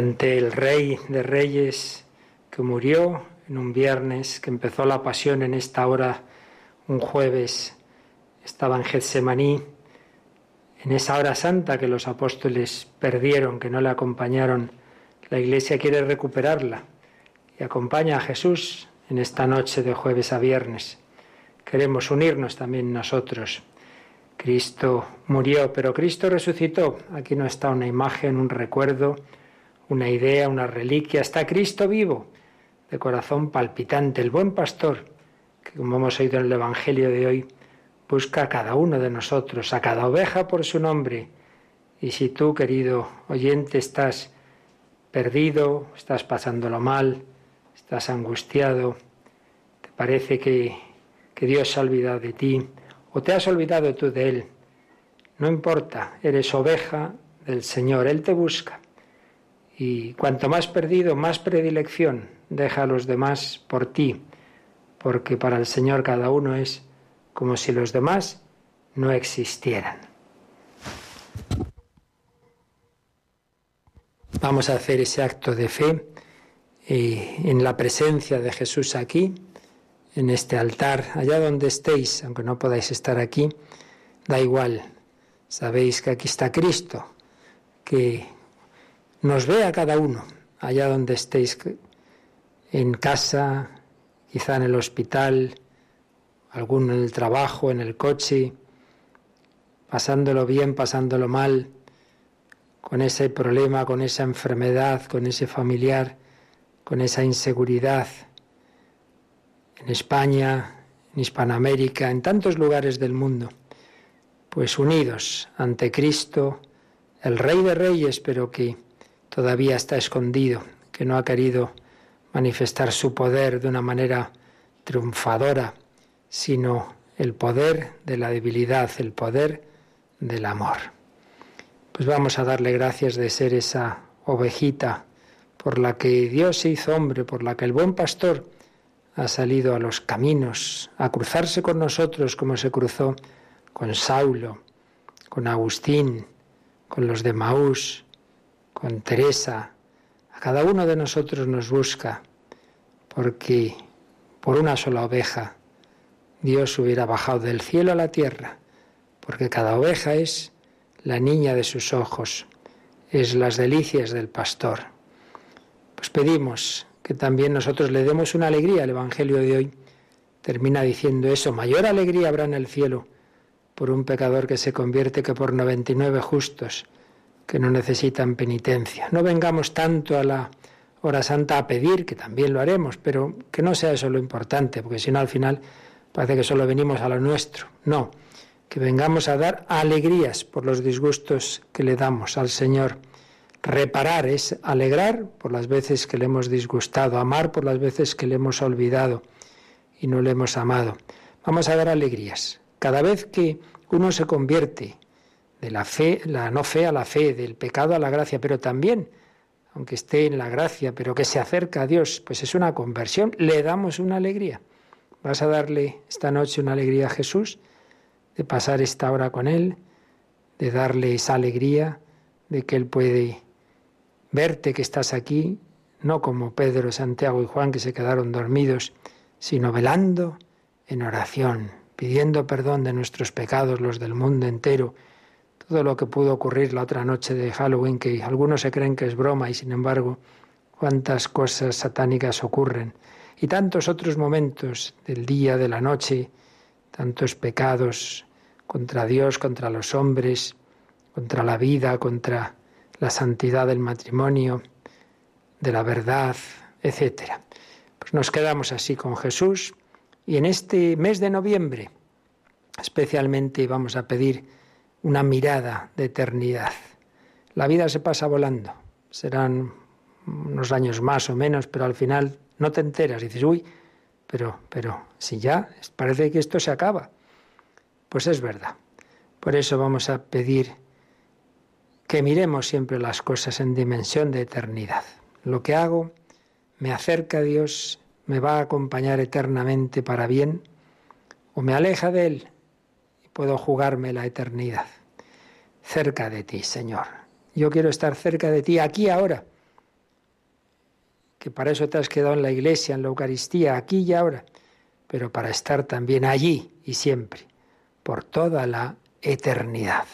Ante el Rey de Reyes que murió en un viernes, que empezó la pasión en esta hora, un jueves, estaba en Getsemaní, en esa hora santa que los apóstoles perdieron, que no le acompañaron, la Iglesia quiere recuperarla y acompaña a Jesús en esta noche de jueves a viernes. Queremos unirnos también nosotros. Cristo murió, pero Cristo resucitó. Aquí no está una imagen, un recuerdo, una idea, una reliquia, está Cristo vivo, de corazón palpitante, el buen pastor, que como hemos oído en el Evangelio de hoy, busca a cada uno de nosotros, a cada oveja por su nombre. Y si tú, querido oyente, estás perdido, estás pasándolo mal, estás angustiado, te parece que, que Dios se ha olvidado de ti, o te has olvidado tú de Él, no importa, eres oveja del Señor, Él te busca. Y cuanto más perdido, más predilección deja a los demás por ti, porque para el Señor cada uno es como si los demás no existieran. Vamos a hacer ese acto de fe eh, en la presencia de Jesús aquí, en este altar, allá donde estéis, aunque no podáis estar aquí, da igual. Sabéis que aquí está Cristo, que nos ve a cada uno, allá donde estéis, en casa, quizá en el hospital, alguno en el trabajo, en el coche, pasándolo bien, pasándolo mal, con ese problema, con esa enfermedad, con ese familiar, con esa inseguridad. En España, en Hispanoamérica, en tantos lugares del mundo, pues unidos ante Cristo, el Rey de Reyes, pero que todavía está escondido, que no ha querido manifestar su poder de una manera triunfadora, sino el poder de la debilidad, el poder del amor. Pues vamos a darle gracias de ser esa ovejita por la que Dios se hizo hombre, por la que el buen pastor ha salido a los caminos, a cruzarse con nosotros como se cruzó con Saulo, con Agustín, con los de Maús, con Teresa. A cada uno de nosotros nos busca, porque por una sola oveja Dios hubiera bajado del cielo a la tierra, porque cada oveja es la niña de sus ojos, es las delicias del pastor. Pues pedimos que también nosotros le demos una alegría. El Evangelio de hoy termina diciendo eso, mayor alegría habrá en el cielo por un pecador que se convierte que por 99 justos que no necesitan penitencia. No vengamos tanto a la hora santa a pedir, que también lo haremos, pero que no sea eso lo importante, porque si no al final parece que solo venimos a lo nuestro. No, que vengamos a dar alegrías por los disgustos que le damos al Señor Reparar es alegrar por las veces que le hemos disgustado, amar por las veces que le hemos olvidado y no le hemos amado. Vamos a dar alegrías. Cada vez que uno se convierte de la fe, la no fe a la fe, del pecado a la gracia, pero también, aunque esté en la gracia, pero que se acerca a Dios, pues es una conversión, le damos una alegría. ¿Vas a darle esta noche una alegría a Jesús? De pasar esta hora con Él, de darle esa alegría de que Él puede verte que estás aquí, no como Pedro, Santiago y Juan que se quedaron dormidos, sino velando en oración, pidiendo perdón de nuestros pecados, los del mundo entero, todo lo que pudo ocurrir la otra noche de Halloween, que algunos se creen que es broma y sin embargo cuántas cosas satánicas ocurren, y tantos otros momentos del día, de la noche, tantos pecados contra Dios, contra los hombres, contra la vida, contra la santidad del matrimonio, de la verdad, etc. Pues nos quedamos así con Jesús y en este mes de noviembre especialmente vamos a pedir una mirada de eternidad. La vida se pasa volando, serán unos años más o menos, pero al final no te enteras, dices, uy, pero, pero, si ya parece que esto se acaba. Pues es verdad. Por eso vamos a pedir que miremos siempre las cosas en dimensión de eternidad. Lo que hago me acerca a Dios, me va a acompañar eternamente para bien, o me aleja de Él y puedo jugarme la eternidad. Cerca de ti, Señor. Yo quiero estar cerca de ti aquí ahora, que para eso te has quedado en la iglesia, en la Eucaristía, aquí y ahora, pero para estar también allí y siempre, por toda la eternidad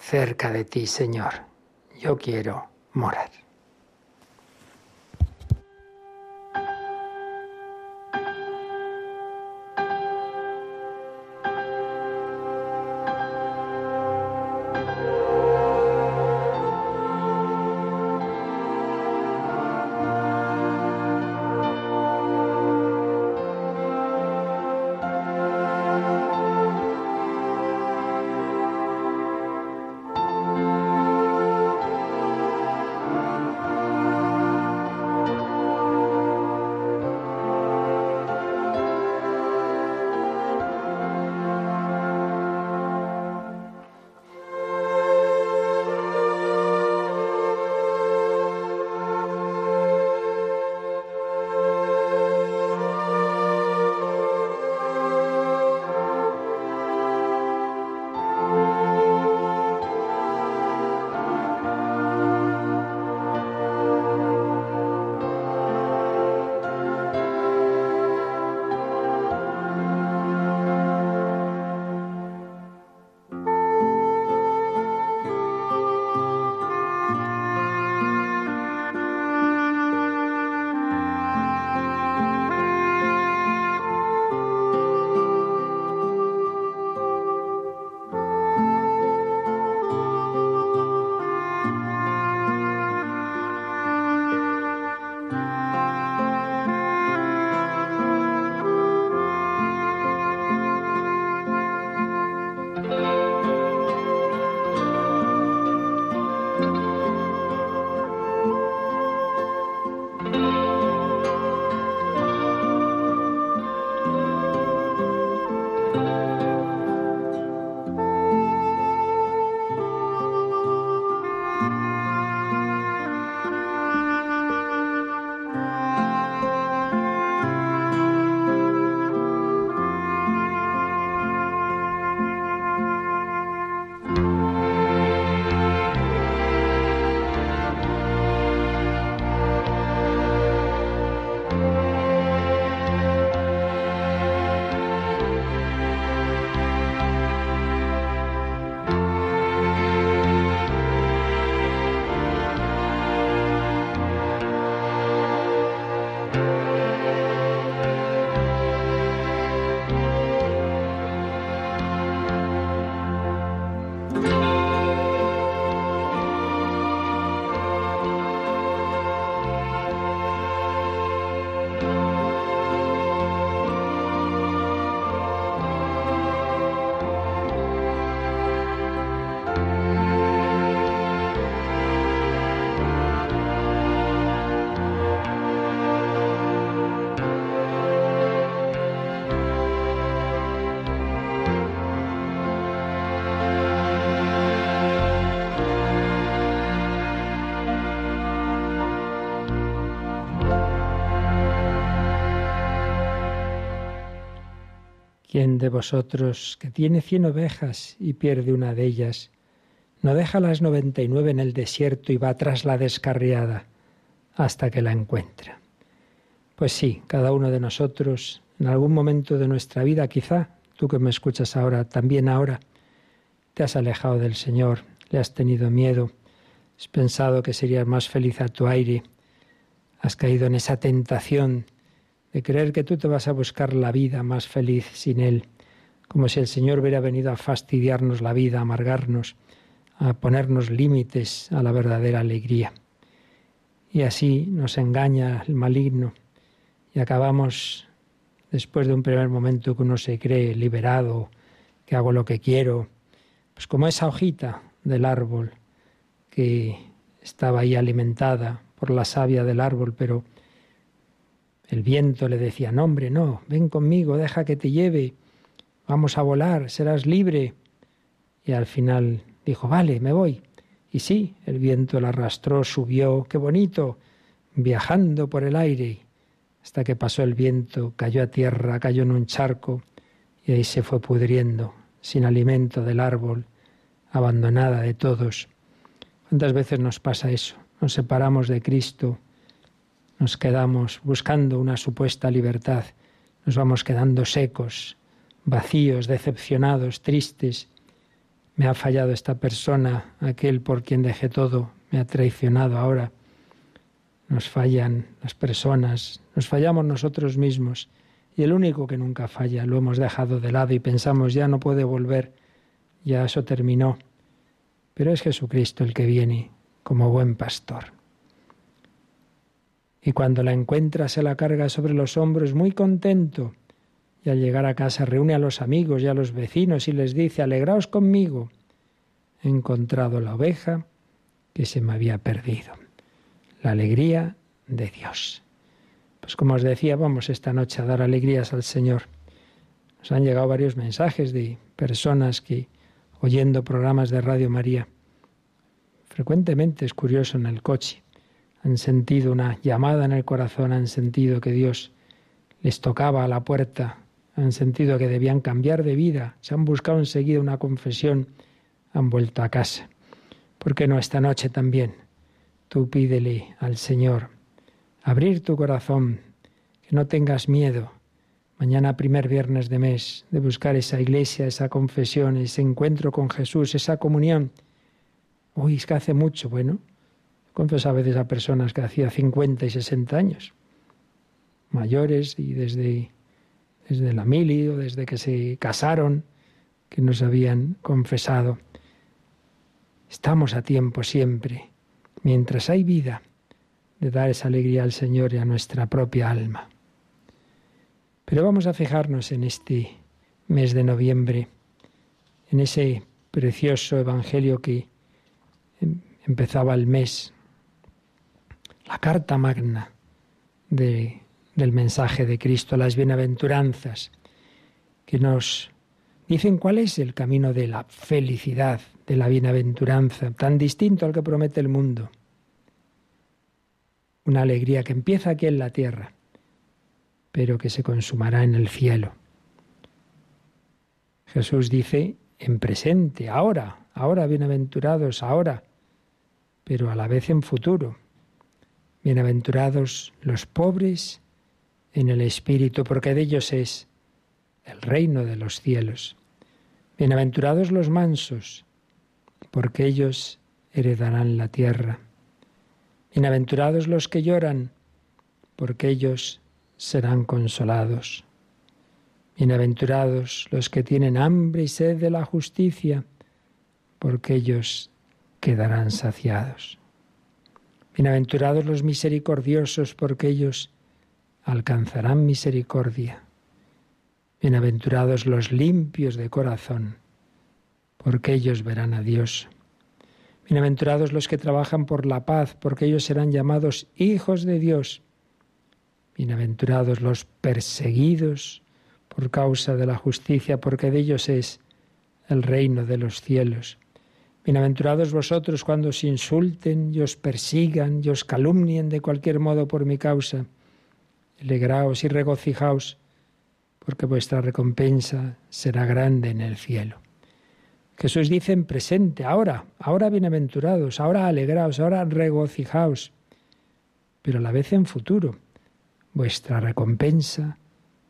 cerca de ti, Señor. Yo quiero morar. ¿Quién de vosotros que tiene cien ovejas y pierde una de ellas, no deja las noventa y nueve en el desierto y va tras la descarriada hasta que la encuentra? Pues sí, cada uno de nosotros, en algún momento de nuestra vida, quizá tú que me escuchas ahora, también ahora, te has alejado del Señor, le has tenido miedo, has pensado que serías más feliz a tu aire, has caído en esa tentación de creer que tú te vas a buscar la vida más feliz sin Él, como si el Señor hubiera venido a fastidiarnos la vida, a amargarnos, a ponernos límites a la verdadera alegría. Y así nos engaña el maligno y acabamos, después de un primer momento que uno se cree liberado, que hago lo que quiero, pues como esa hojita del árbol que estaba ahí alimentada por la savia del árbol, pero el viento le decía, no hombre, no, ven conmigo, deja que te lleve, vamos a volar, serás libre. Y al final dijo, vale, me voy. Y sí, el viento la arrastró, subió, qué bonito, viajando por el aire, hasta que pasó el viento, cayó a tierra, cayó en un charco, y ahí se fue pudriendo, sin alimento del árbol, abandonada de todos. ¿Cuántas veces nos pasa eso? Nos separamos de Cristo, nos quedamos buscando una supuesta libertad, nos vamos quedando secos, vacíos, decepcionados, tristes. Me ha fallado esta persona, aquel por quien dejé todo, me ha traicionado ahora. Nos fallan las personas, nos fallamos nosotros mismos y el único que nunca falla lo hemos dejado de lado y pensamos ya no puede volver, ya eso terminó. Pero es Jesucristo el que viene como buen pastor y cuando la encuentra se la carga sobre los hombros muy contento. Y al llegar a casa reúne a los amigos y a los vecinos y les dice, alegraos conmigo, he encontrado la oveja que se me había perdido. La alegría de Dios. Pues como os decía, vamos esta noche a dar alegrías al Señor. Nos han llegado varios mensajes de personas que, oyendo programas de Radio María, frecuentemente es curioso en el coche, han sentido una llamada en el corazón, han sentido que Dios les tocaba a la puerta, han sentido que debían cambiar de vida, se han buscado enseguida una confesión, han vuelto a casa. ¿Por qué no esta noche también? Tú pídele al Señor abrir tu corazón, que no tengas miedo. Mañana, primer viernes de mes, de buscar esa iglesia, esa confesión, ese encuentro con Jesús, esa comunión. Uy, es que hace mucho. Bueno, Confieso a veces a personas que hacía 50 y 60 años, mayores y desde, desde la mili o desde que se casaron, que nos habían confesado. Estamos a tiempo siempre, mientras hay vida, de dar esa alegría al Señor y a nuestra propia alma. Pero vamos a fijarnos en este mes de noviembre, en ese precioso Evangelio que em, empezaba el mes la carta magna de, del mensaje de Cristo, las bienaventuranzas, que nos dicen cuál es el camino de la felicidad, de la bienaventuranza, tan distinto al que promete el mundo. Una alegría que empieza aquí en la tierra, pero que se consumará en el cielo. Jesús dice en presente, ahora, ahora bienaventurados, ahora, pero a la vez en futuro. Bienaventurados los pobres en el Espíritu, porque de ellos es el reino de los cielos. Bienaventurados los mansos, porque ellos heredarán la tierra. Bienaventurados los que lloran, porque ellos serán consolados. Bienaventurados los que tienen hambre y sed de la justicia, porque ellos quedarán saciados. Bienaventurados los misericordiosos, porque ellos alcanzarán misericordia. Bienaventurados los limpios de corazón, porque ellos verán a Dios. Bienaventurados los que trabajan por la paz, porque ellos serán llamados hijos de Dios. Bienaventurados los perseguidos por causa de la justicia, porque de ellos es el reino de los cielos. Bienaventurados vosotros cuando os insulten y os persigan y os calumnien de cualquier modo por mi causa. Alegraos y regocijaos, porque vuestra recompensa será grande en el cielo. Jesús dice en presente, ahora, ahora bienaventurados, ahora alegraos, ahora regocijaos, pero a la vez en futuro, vuestra recompensa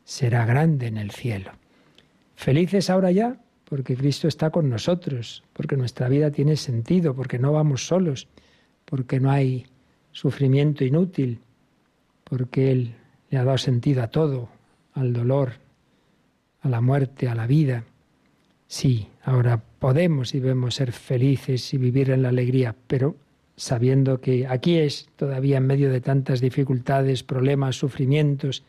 será grande en el cielo. Felices ahora ya, porque Cristo está con nosotros, porque nuestra vida tiene sentido, porque no vamos solos, porque no hay sufrimiento inútil, porque Él le ha dado sentido a todo, al dolor, a la muerte, a la vida. Sí, ahora podemos y debemos ser felices y vivir en la alegría, pero sabiendo que aquí es todavía en medio de tantas dificultades, problemas, sufrimientos.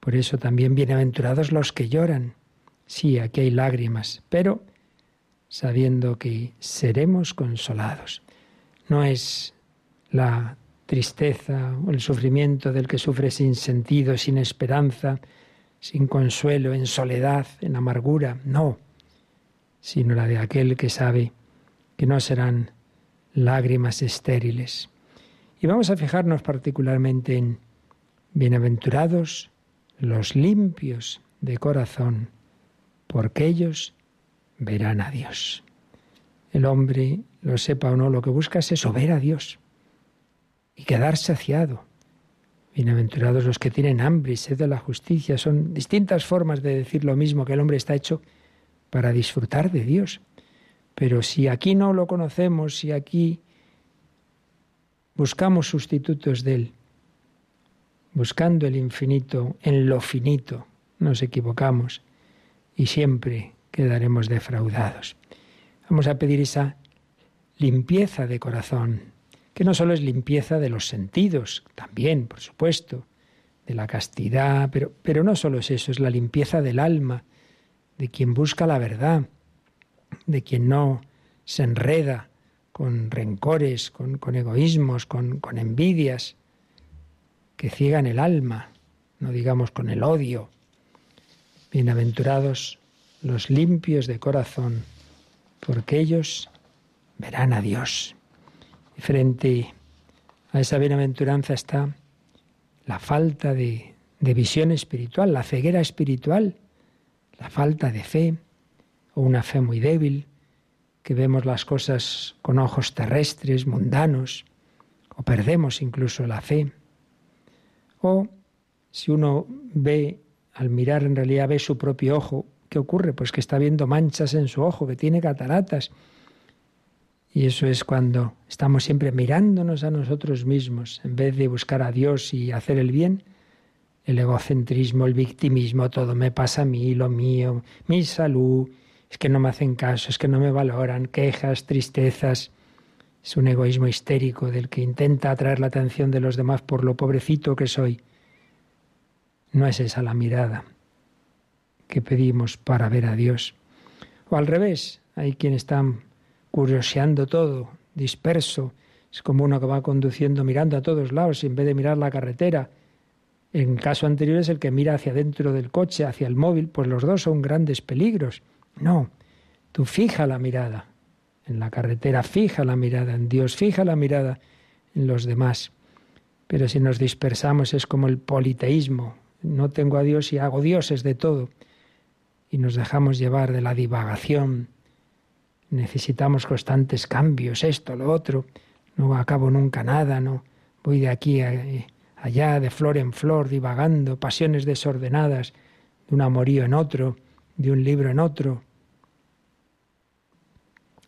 Por eso también bienaventurados los que lloran. Sí, aquí hay lágrimas, pero sabiendo que seremos consolados. No es la tristeza o el sufrimiento del que sufre sin sentido, sin esperanza, sin consuelo, en soledad, en amargura, no, sino la de aquel que sabe que no serán lágrimas estériles. Y vamos a fijarnos particularmente en bienaventurados los limpios de corazón, porque ellos verán a Dios. El hombre, lo sepa o no, lo que busca es eso, ver a Dios y quedar saciado. Bienaventurados los que tienen hambre y sed de la justicia. Son distintas formas de decir lo mismo, que el hombre está hecho para disfrutar de Dios. Pero si aquí no lo conocemos, si aquí buscamos sustitutos de Él, buscando el infinito en lo finito, nos equivocamos y siempre quedaremos defraudados. Vamos a pedir esa limpieza de corazón, que no solo es limpieza de los sentidos, también, por supuesto, de la castidad, pero, pero no solo es eso, es la limpieza del alma, de quien busca la verdad, de quien no se enreda con rencores, con, egoísmos, con, con envidias que ciegan el alma, no digamos con el odio. Bienaventurados los limpios de corazón, porque ellos verán a Dios. Y frente a esa bienaventuranza está la falta de, de visión espiritual, la ceguera espiritual, la falta de fe, o una fe muy débil, que vemos las cosas con ojos terrestres, mundanos, o perdemos incluso la fe. O si uno ve, al mirar en realidad ve su propio ojo, ¿qué ocurre? Pues que está viendo manchas en su ojo, que tiene cataratas. Y eso es cuando estamos siempre mirándonos a nosotros mismos, en vez de buscar a Dios y hacer el bien, el egocentrismo, el victimismo, todo me pasa a mí, lo mío, mi salud, es que no me hacen caso, es que no me valoran, quejas, tristezas. Es un egoísmo histérico del que intenta atraer la atención de los demás por lo pobrecito que soy. No es esa la mirada que pedimos para ver a Dios. O al revés, hay quien están curioseando todo, disperso. Es como uno que va conduciendo mirando a todos lados en vez de mirar la carretera. En caso anterior es el que mira hacia dentro del coche, hacia el móvil, pues los dos son grandes peligros. No, tú fija la mirada en la carretera, fija la mirada en Dios, fija la mirada en los demás. Pero si nos dispersamos es como el politeísmo. No tengo a Dios y hago dioses de todo. Y nos dejamos llevar de la divagación. Necesitamos constantes cambios, esto, lo otro. No acabo nunca nada, no. Voy de aquí a, allá, de flor en flor, divagando, pasiones desordenadas, de un amorío en otro de un libro en otro.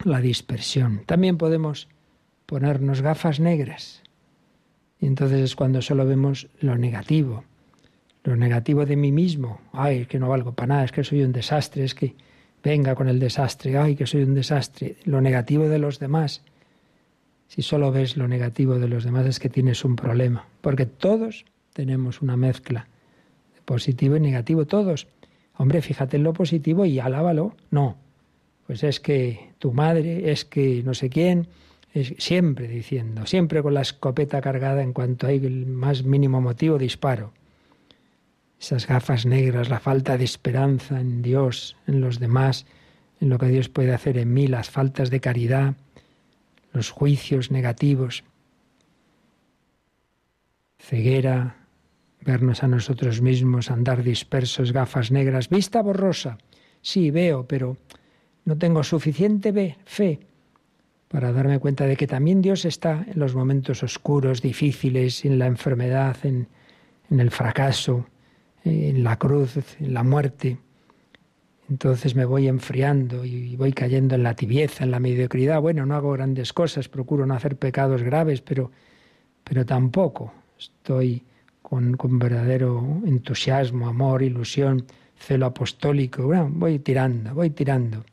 La dispersión. También podemos ponernos gafas negras. Y entonces es cuando solo vemos lo negativo. Lo negativo de mí mismo. Ay, es que no valgo para nada, es que soy un desastre, es que venga con el desastre, ay, que soy un desastre. Lo negativo de los demás. Si solo ves lo negativo de los demás es que tienes un problema. Porque todos tenemos una mezcla de positivo y negativo, todos. Hombre, fíjate en lo positivo y alábalo. No, pues es que tu madre, es que no sé quién, es siempre diciendo, siempre con la escopeta cargada en cuanto hay el más mínimo motivo, disparo. Esas gafas negras, la falta de esperanza en Dios, en los demás, en lo que Dios puede hacer en mí, las faltas de caridad, los juicios negativos, ceguera, vernos a nosotros mismos, andar dispersos, gafas negras, vista borrosa. Sí, veo, pero no tengo suficiente fe para darme cuenta de que también Dios está en los momentos oscuros, difíciles, en la enfermedad, en, en el fracaso, en la cruz, en la muerte. Entonces me voy enfriando y voy cayendo en la tibieza, en la mediocridad. Bueno, no hago grandes cosas, procuro no hacer pecados graves, pero, pero tampoco estoy con, con verdadero entusiasmo, amor, ilusión, celo apostólico. Bueno, voy tirando, voy tirando.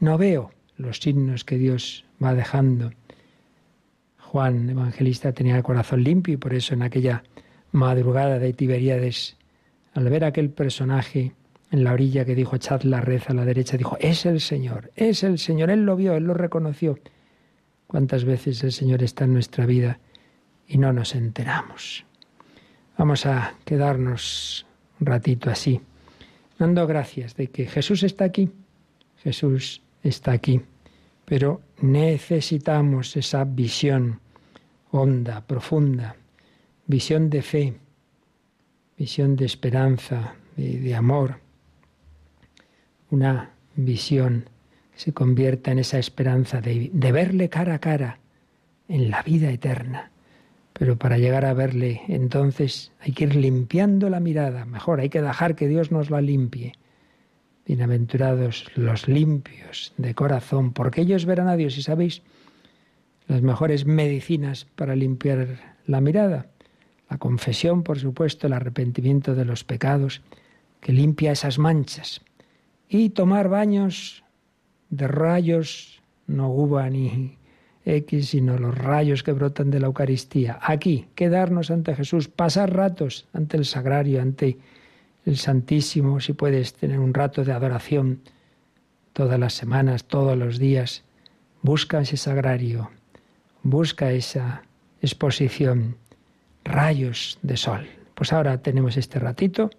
No veo los signos que Dios va dejando. Juan Evangelista tenía el corazón limpio y por eso en aquella madrugada de Tiberíades, al ver aquel personaje en la orilla que dijo echad la red a la derecha, dijo, es el Señor, es el Señor, Él lo vio, Él lo reconoció. ¿Cuántas veces el Señor está en nuestra vida y no nos enteramos? Vamos a quedarnos un ratito así, dando gracias de que Jesús está aquí, Jesús está aquí, pero necesitamos esa visión honda, profunda, visión de fe, visión de esperanza, de, de amor, una visión que se convierta en esa esperanza de, de verle cara a cara en la vida eterna. Pero para llegar a verle, entonces hay que ir limpiando la mirada. Mejor, hay que dejar que Dios nos la limpie. Bienaventurados los limpios de corazón, porque ellos verán a Dios. Y sabéis, las mejores medicinas para limpiar la mirada. La confesión, por supuesto, el arrepentimiento de los pecados, que limpia esas manchas y tomar baños de rayos, no uva ni X, sino los rayos que brotan de la Eucaristía. Aquí, quedarnos ante Jesús, pasar ratos ante el sagrario, ante el Santísimo, si puedes tener un rato de adoración todas las semanas, todos los días. Busca ese sagrario, busca esa exposición, rayos de sol. Pues ahora tenemos este ratito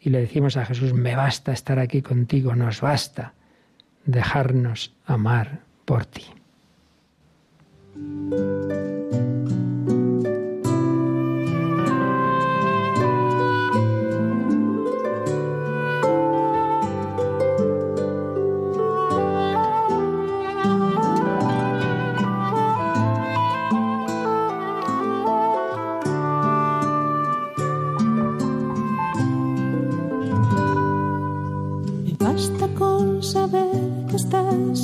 y le decimos a Jesús, me basta estar aquí contigo, nos basta dejarnos amar por ti.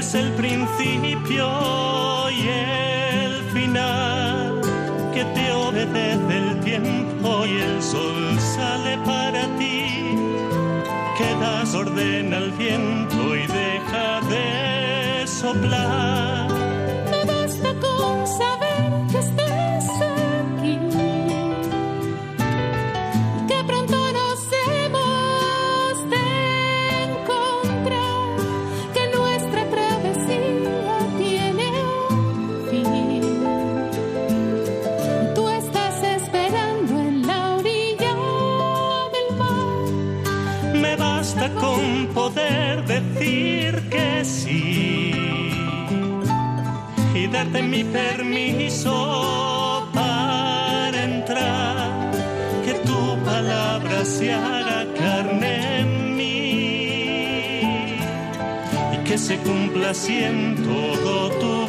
es el principio y el final, que te obedece el tiempo y el sol sale para ti, que das orden al viento y deja de soplar. darte mi permiso para entrar, que tu palabra se haga carne en mí. Y que se cumpla así todo tu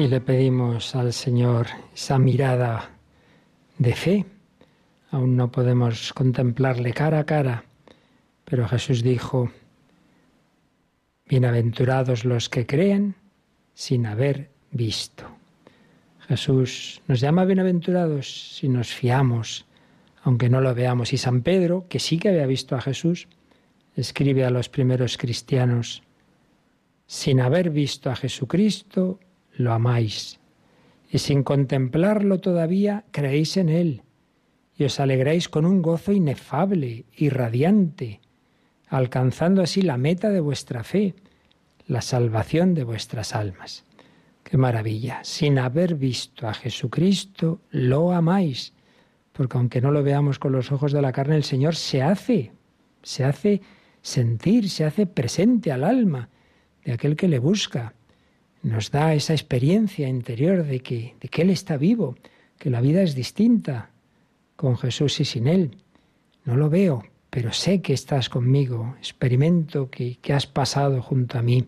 Y le pedimos al Señor esa mirada de fe. Aún no podemos contemplarle cara a cara, pero Jesús dijo, Bienaventurados los que creen sin haber visto. Jesús nos llama bienaventurados si nos fiamos, aunque no lo veamos. Y San Pedro, que sí que había visto a Jesús, escribe a los primeros cristianos, sin haber visto a Jesucristo, lo amáis, y sin contemplarlo todavía, creéis en Él, y os alegráis con un gozo inefable y radiante, alcanzando así la meta de vuestra fe, la salvación de vuestras almas. Qué maravilla. Sin haber visto a Jesucristo, lo amáis. Porque aunque no lo veamos con los ojos de la carne, el Señor se hace, se hace sentir, se hace presente al alma de aquel que le busca. Nos da esa experiencia interior de que, de que Él está vivo, que la vida es distinta con Jesús y sin Él. No lo veo, pero sé que estás conmigo, experimento que, que has pasado junto a mí.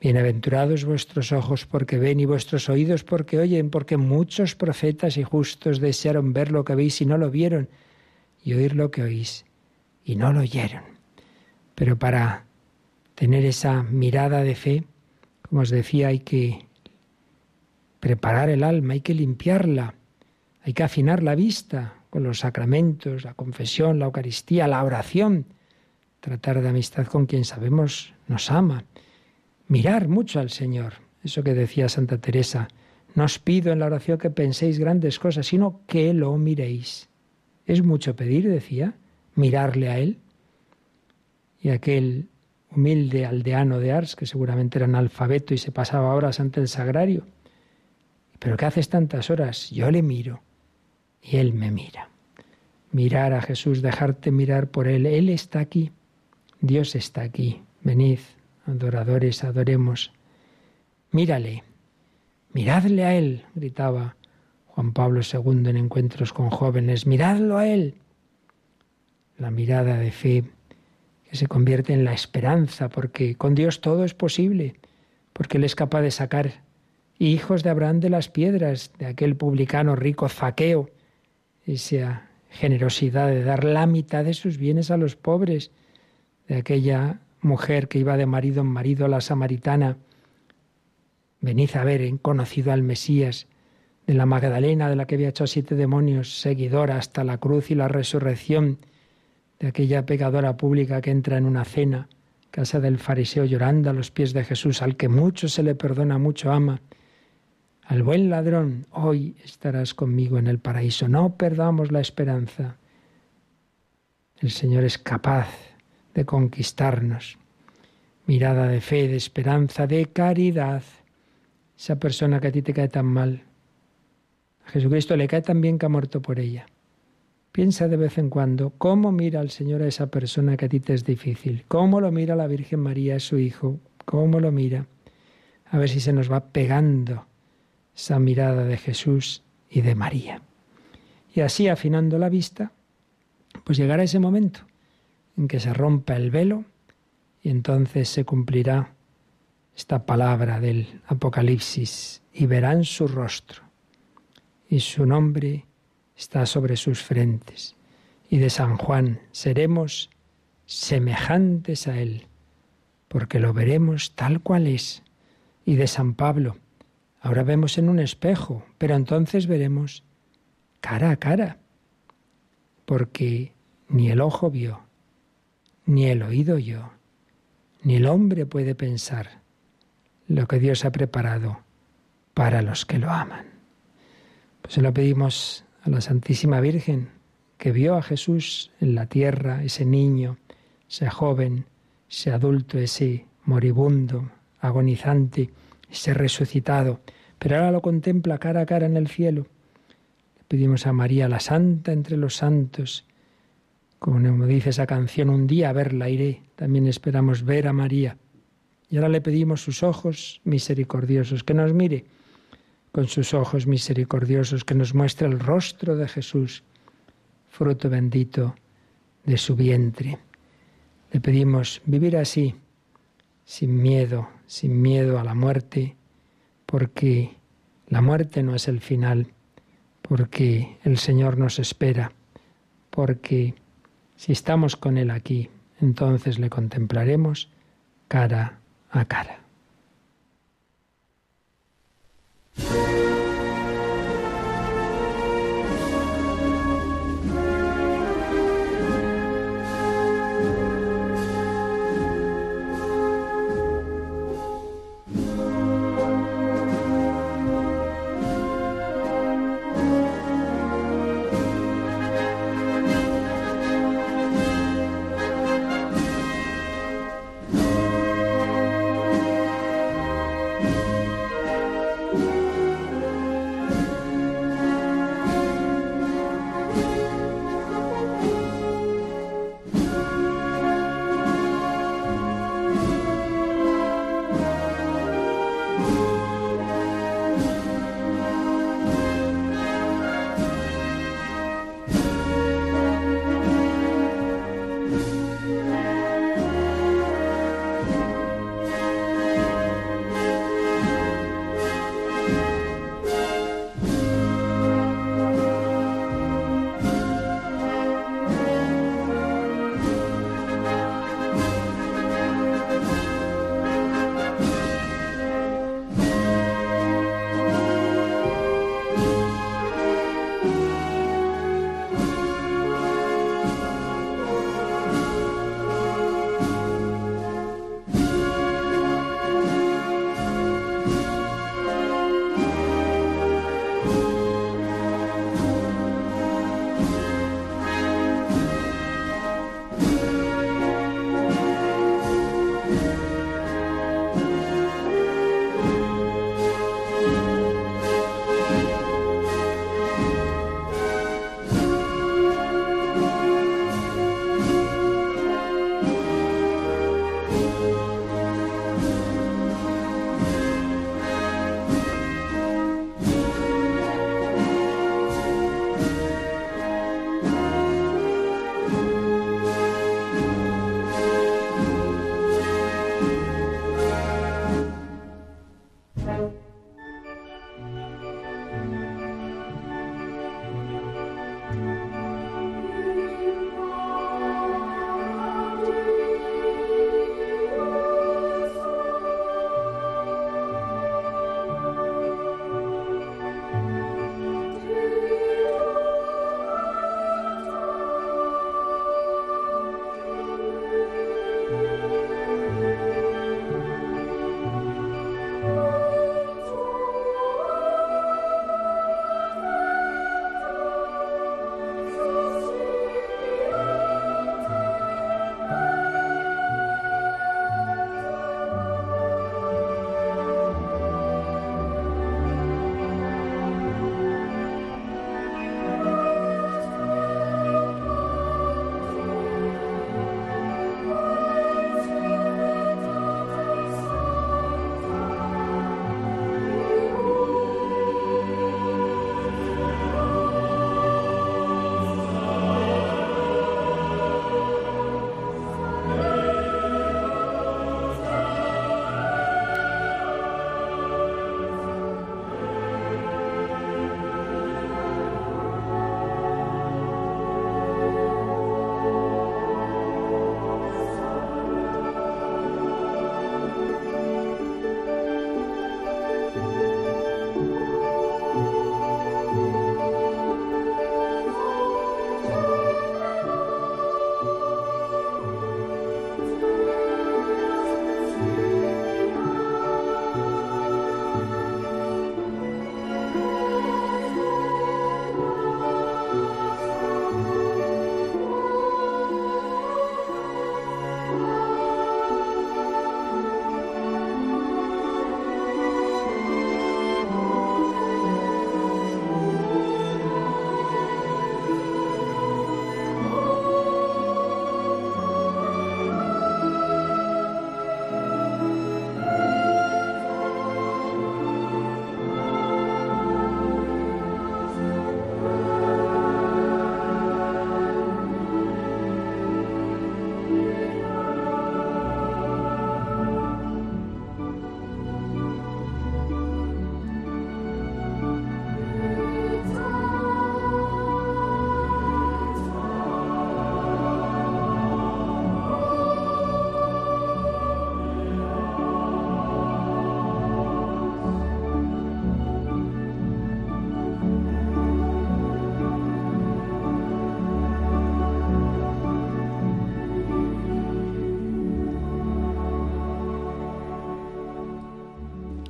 Bienaventurados vuestros ojos porque ven y vuestros oídos porque oyen, porque muchos profetas y justos desearon ver lo que veis y no lo vieron, y oír lo que oís y no lo oyeron. Pero para tener esa mirada de fe, como os decía, hay que preparar el alma, hay que limpiarla, hay que afinar la vista con los sacramentos, la confesión, la Eucaristía, la oración, tratar de amistad con quien sabemos nos ama mirar mucho al Señor. Eso que decía Santa Teresa, no os pido en la oración que penséis grandes cosas, sino que lo miréis. Es mucho pedir, decía, mirarle a Él. Y aquel humilde aldeano de Ars, que seguramente era analfabeto y se pasaba horas ante el sagrario. ¿Pero qué haces tantas horas? Yo le miro y Él me mira. Mirar a Jesús, dejarte mirar por Él. Él está aquí. Dios está aquí. Venid, adoradores, adoremos. Mírale, miradle a Él, gritaba Juan Pablo II en encuentros con jóvenes, miradlo a Él. La mirada de fe se convierte en la esperanza, porque con Dios todo es posible, porque Él es capaz de sacar hijos de Abraham de las piedras, de aquel publicano rico Zaqueo, esa generosidad de dar la mitad de sus bienes a los pobres, de aquella mujer que iba de marido en marido, la samaritana, venid a ver, conocido al Mesías, de la Magdalena, de la que había hecho siete demonios, seguidora hasta la cruz y la resurrección, de aquella pecadora pública que entra en una cena, casa del fariseo llorando a los pies de Jesús, al que mucho se le perdona, mucho ama. Al buen ladrón, hoy estarás conmigo en el paraíso. No perdamos la esperanza. El Señor es capaz de conquistarnos. Mirada de fe, de esperanza, de caridad. Esa persona que a ti te cae tan mal, a Jesucristo le cae tan bien que ha muerto por ella. Piensa de vez en cuando cómo mira el Señor a esa persona que a ti te es difícil, cómo lo mira la Virgen María, su hijo, cómo lo mira. A ver si se nos va pegando esa mirada de Jesús y de María. Y así, afinando la vista, pues llegará ese momento en que se rompa el velo y entonces se cumplirá esta palabra del Apocalipsis y verán su rostro y su nombre está sobre sus frentes. Y de San Juan seremos semejantes a él, porque lo veremos tal cual es. Y de San Pablo, ahora vemos en un espejo, pero entonces veremos cara a cara, porque ni el ojo vio, ni el oído yo, ni el hombre puede pensar lo que Dios ha preparado para los que lo aman. Pues se lo pedimos a la Santísima Virgen, que vio a Jesús en la tierra, ese niño, ese joven, ese adulto, ese moribundo, agonizante, ese resucitado, pero ahora lo contempla cara a cara en el cielo. Le pedimos a María, la Santa entre los santos, como dice esa canción, un día a verla iré. También esperamos ver a María. Y ahora le pedimos sus ojos misericordiosos, que nos mire con sus ojos misericordiosos, que nos muestre el rostro de Jesús, fruto bendito de su vientre. Le pedimos vivir así, sin miedo, sin miedo a la muerte, porque la muerte no es el final, porque el Señor nos espera, porque si estamos con Él aquí, entonces le contemplaremos cara a cara. Thank you.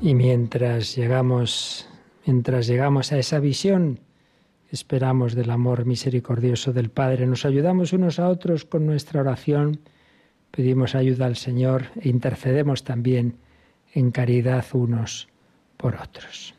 Y mientras llegamos, mientras llegamos a esa visión, esperamos del amor misericordioso del Padre, nos ayudamos unos a otros con nuestra oración, pedimos ayuda al Señor e intercedemos también en caridad unos por otros.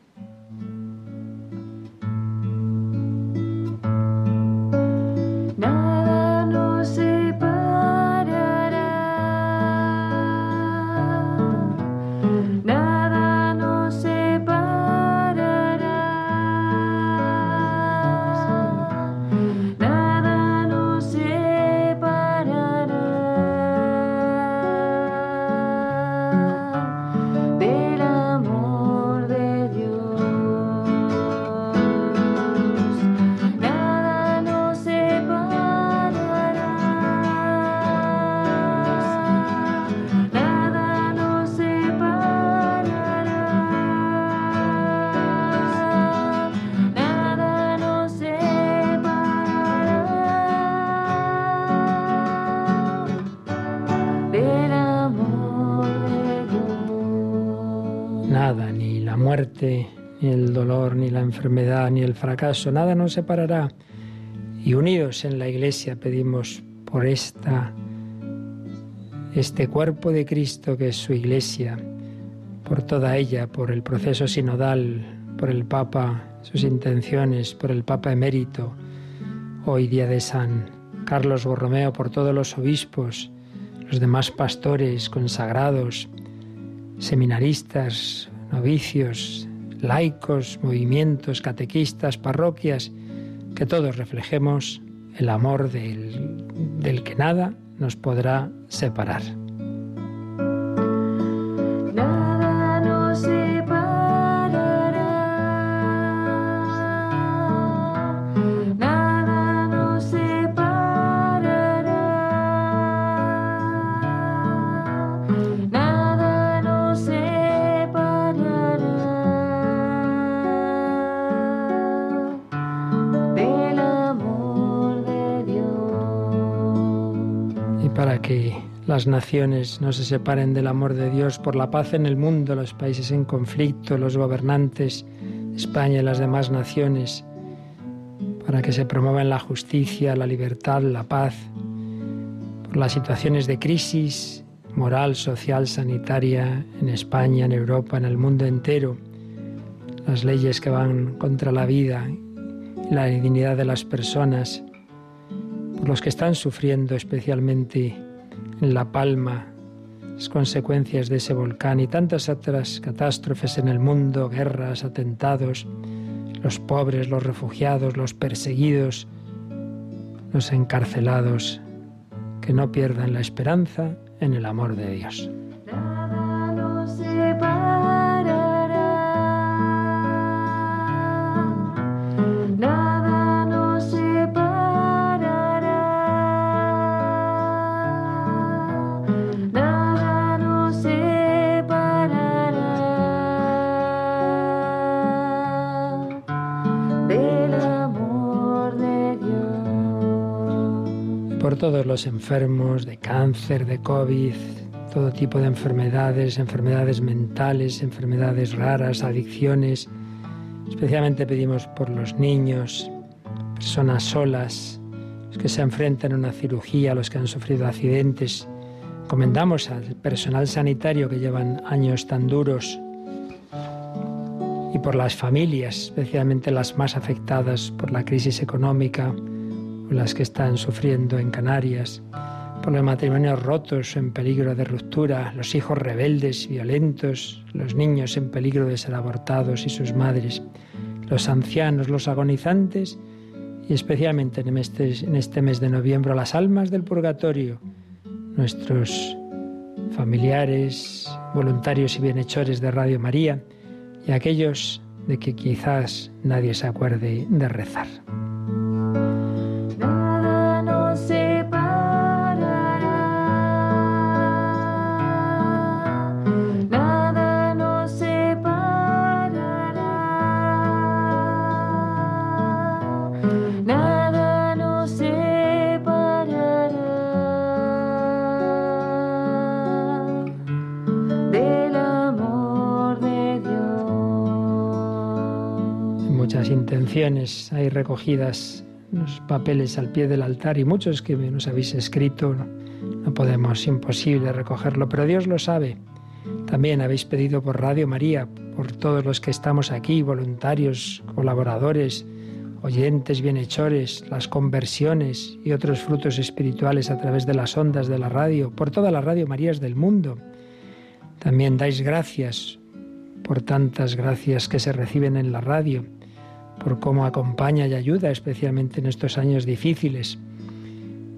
Enfermedad, ni el fracaso, nada nos separará. Y unidos en la Iglesia pedimos por esta, este cuerpo de Cristo que es su Iglesia, por toda ella, por el proceso sinodal, por el Papa, sus intenciones, por el Papa emérito, hoy día de San Carlos Borromeo, por todos los obispos, los demás pastores consagrados, seminaristas, novicios, laicos, movimientos, catequistas, parroquias, que todos reflejemos el amor del, que nada nos podrá separar. Las naciones no se separen del amor de Dios por la paz en el mundo, los países en conflicto, los gobernantes, España y las demás naciones, para que se promuevan la justicia, la libertad, la paz, por las situaciones de crisis moral, social, sanitaria en España, en Europa, en el mundo entero, las leyes que van contra la vida y la dignidad de las personas, por los que están sufriendo especialmente en La Palma, las consecuencias de ese volcán y tantas otras catástrofes en el mundo, guerras, atentados, los pobres, los refugiados, los perseguidos, los encarcelados, que no pierdan la esperanza en el amor de Dios. Todos los enfermos de cáncer, de COVID, todo tipo de enfermedades, enfermedades mentales, enfermedades raras, adicciones. Especialmente pedimos por los niños, personas solas, los que se enfrentan a una cirugía, los que han sufrido accidentes. Comendamos al personal sanitario que llevan años tan duros y por las familias, especialmente las más afectadas por la crisis económica, las que están sufriendo en Canarias, por los matrimonios rotos en peligro de ruptura, los hijos rebeldes, violentos, los niños en peligro de ser abortados y sus madres, los ancianos, los agonizantes y especialmente en este, en este mes de noviembre las almas del purgatorio, nuestros familiares, voluntarios y bienhechores de Radio María y aquellos de que quizás nadie se acuerde de rezar. Intenciones hay recogidas los papeles al pie del altar y muchos que nos habéis escrito, no podemos, imposible recogerlo, pero Dios lo sabe. También habéis pedido por Radio María, por todos los que estamos aquí, voluntarios, colaboradores, oyentes, bienhechores, las conversiones y otros frutos espirituales a través de las ondas de la radio, por todas las Radio Marías del mundo. También dais gracias por tantas gracias que se reciben en la radio, por cómo acompaña y ayuda, especialmente en estos años difíciles,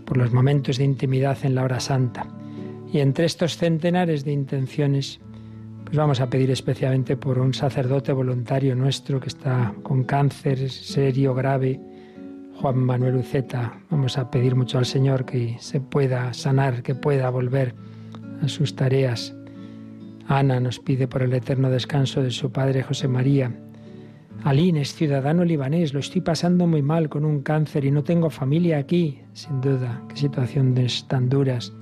por los momentos de intimidad en la hora santa. Y entre estos centenares de intenciones, pues vamos a pedir especialmente por un sacerdote voluntario nuestro que está con cáncer serio, grave, Juan Manuel Uceta. Vamos a pedir mucho al Señor que se pueda sanar, que pueda volver a sus tareas. Ana nos pide por el eterno descanso de su padre José María. Aline es ciudadano libanés, lo estoy pasando muy mal con un cáncer y no tengo familia aquí, sin duda, qué situaciones tan duras.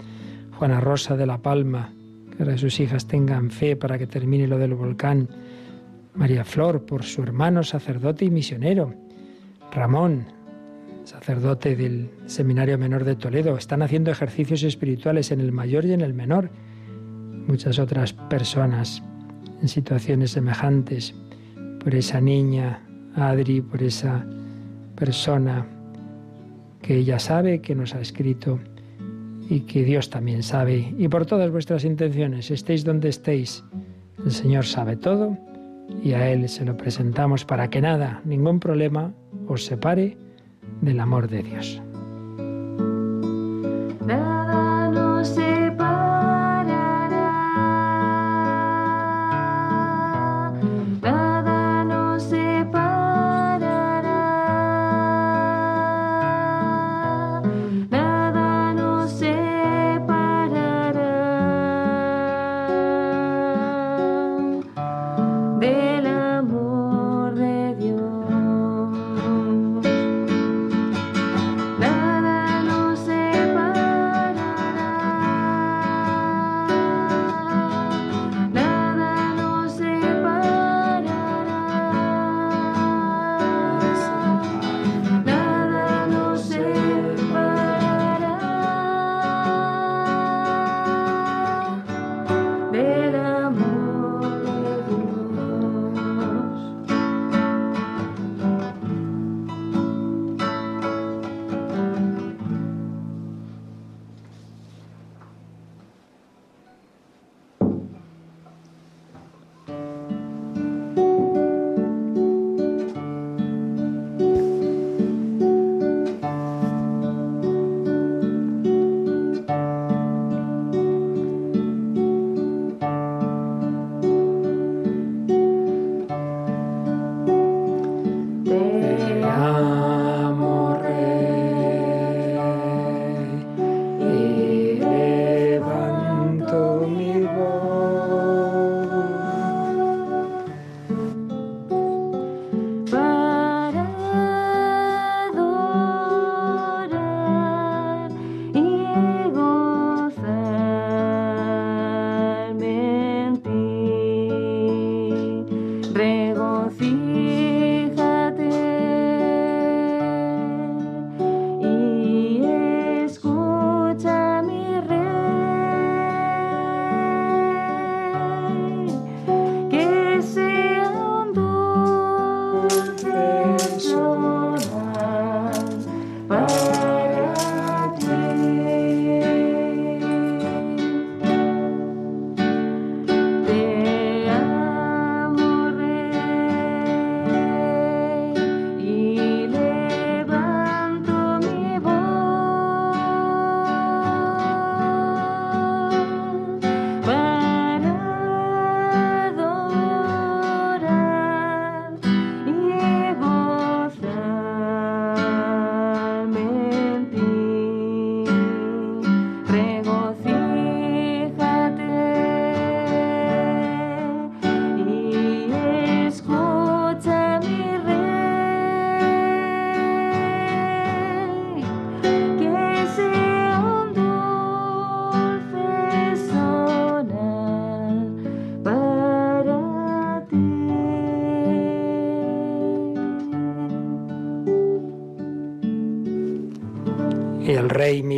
Juana Rosa de la Palma, que ahora sus hijas tengan fe para que termine lo del volcán. María Flor, por su hermano sacerdote y misionero. Ramón, sacerdote del Seminario Menor de Toledo, están haciendo ejercicios espirituales en el mayor y en el menor. Muchas otras personas en situaciones semejantes, por esa niña, Adri, por esa persona que ella sabe que nos ha escrito y que Dios también sabe. Y por todas vuestras intenciones, estéis donde estéis, el Señor sabe todo y a Él se lo presentamos para que nada, ningún problema os separe del amor de Dios.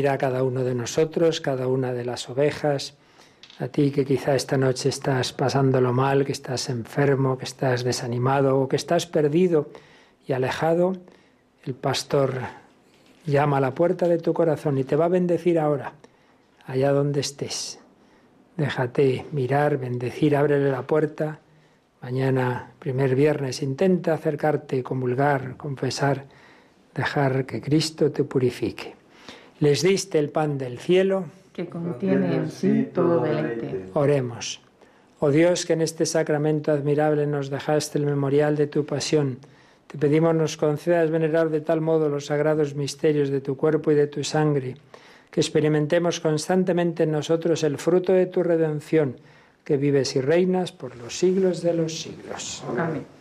A cada uno de nosotros, cada una de las ovejas, a ti que quizá esta noche estás pasándolo mal, que estás enfermo, que estás desanimado o que estás perdido y alejado, el pastor llama a la puerta de tu corazón y te va a bendecir ahora, allá donde estés. Déjate mirar, bendecir, ábrele la puerta. Mañana, primer viernes, intenta acercarte, comulgar, confesar, dejar que Cristo te purifique. Les diste el pan del cielo. Que contiene en sí todo deleite. Oremos. Oh Dios, que en este sacramento admirable nos dejaste el memorial de tu pasión. Te pedimos nos concedas venerar de tal modo los sagrados misterios de tu cuerpo y de tu sangre, que experimentemos constantemente en nosotros el fruto de tu redención, que vives y reinas por los siglos de los siglos. Amén.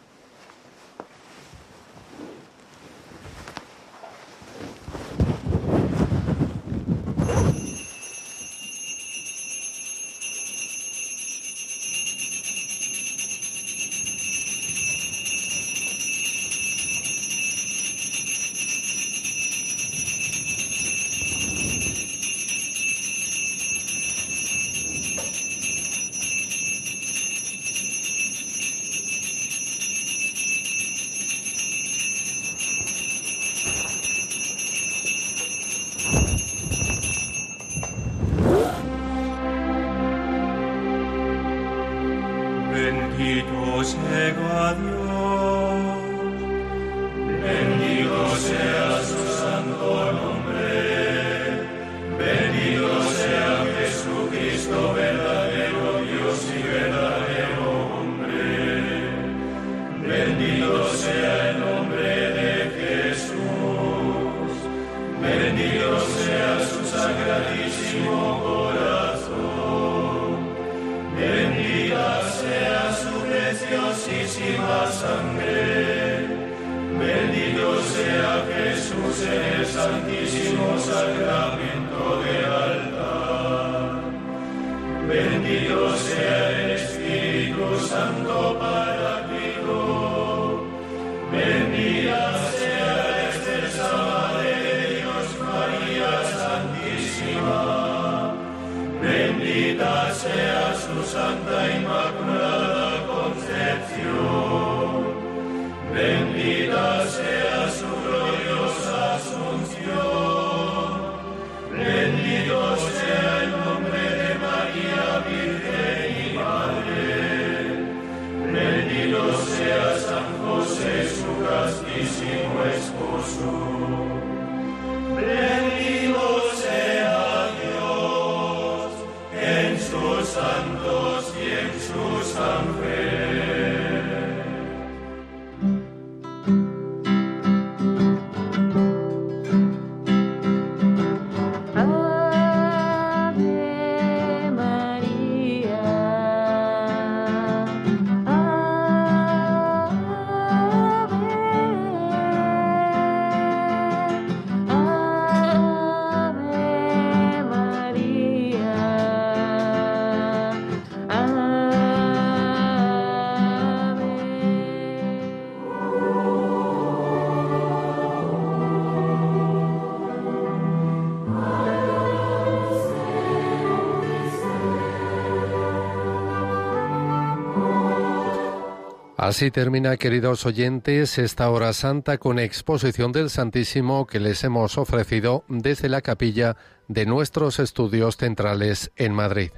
Así termina, queridos oyentes, esta hora santa con exposición del Santísimo que les hemos ofrecido desde la capilla de nuestros estudios centrales en Madrid.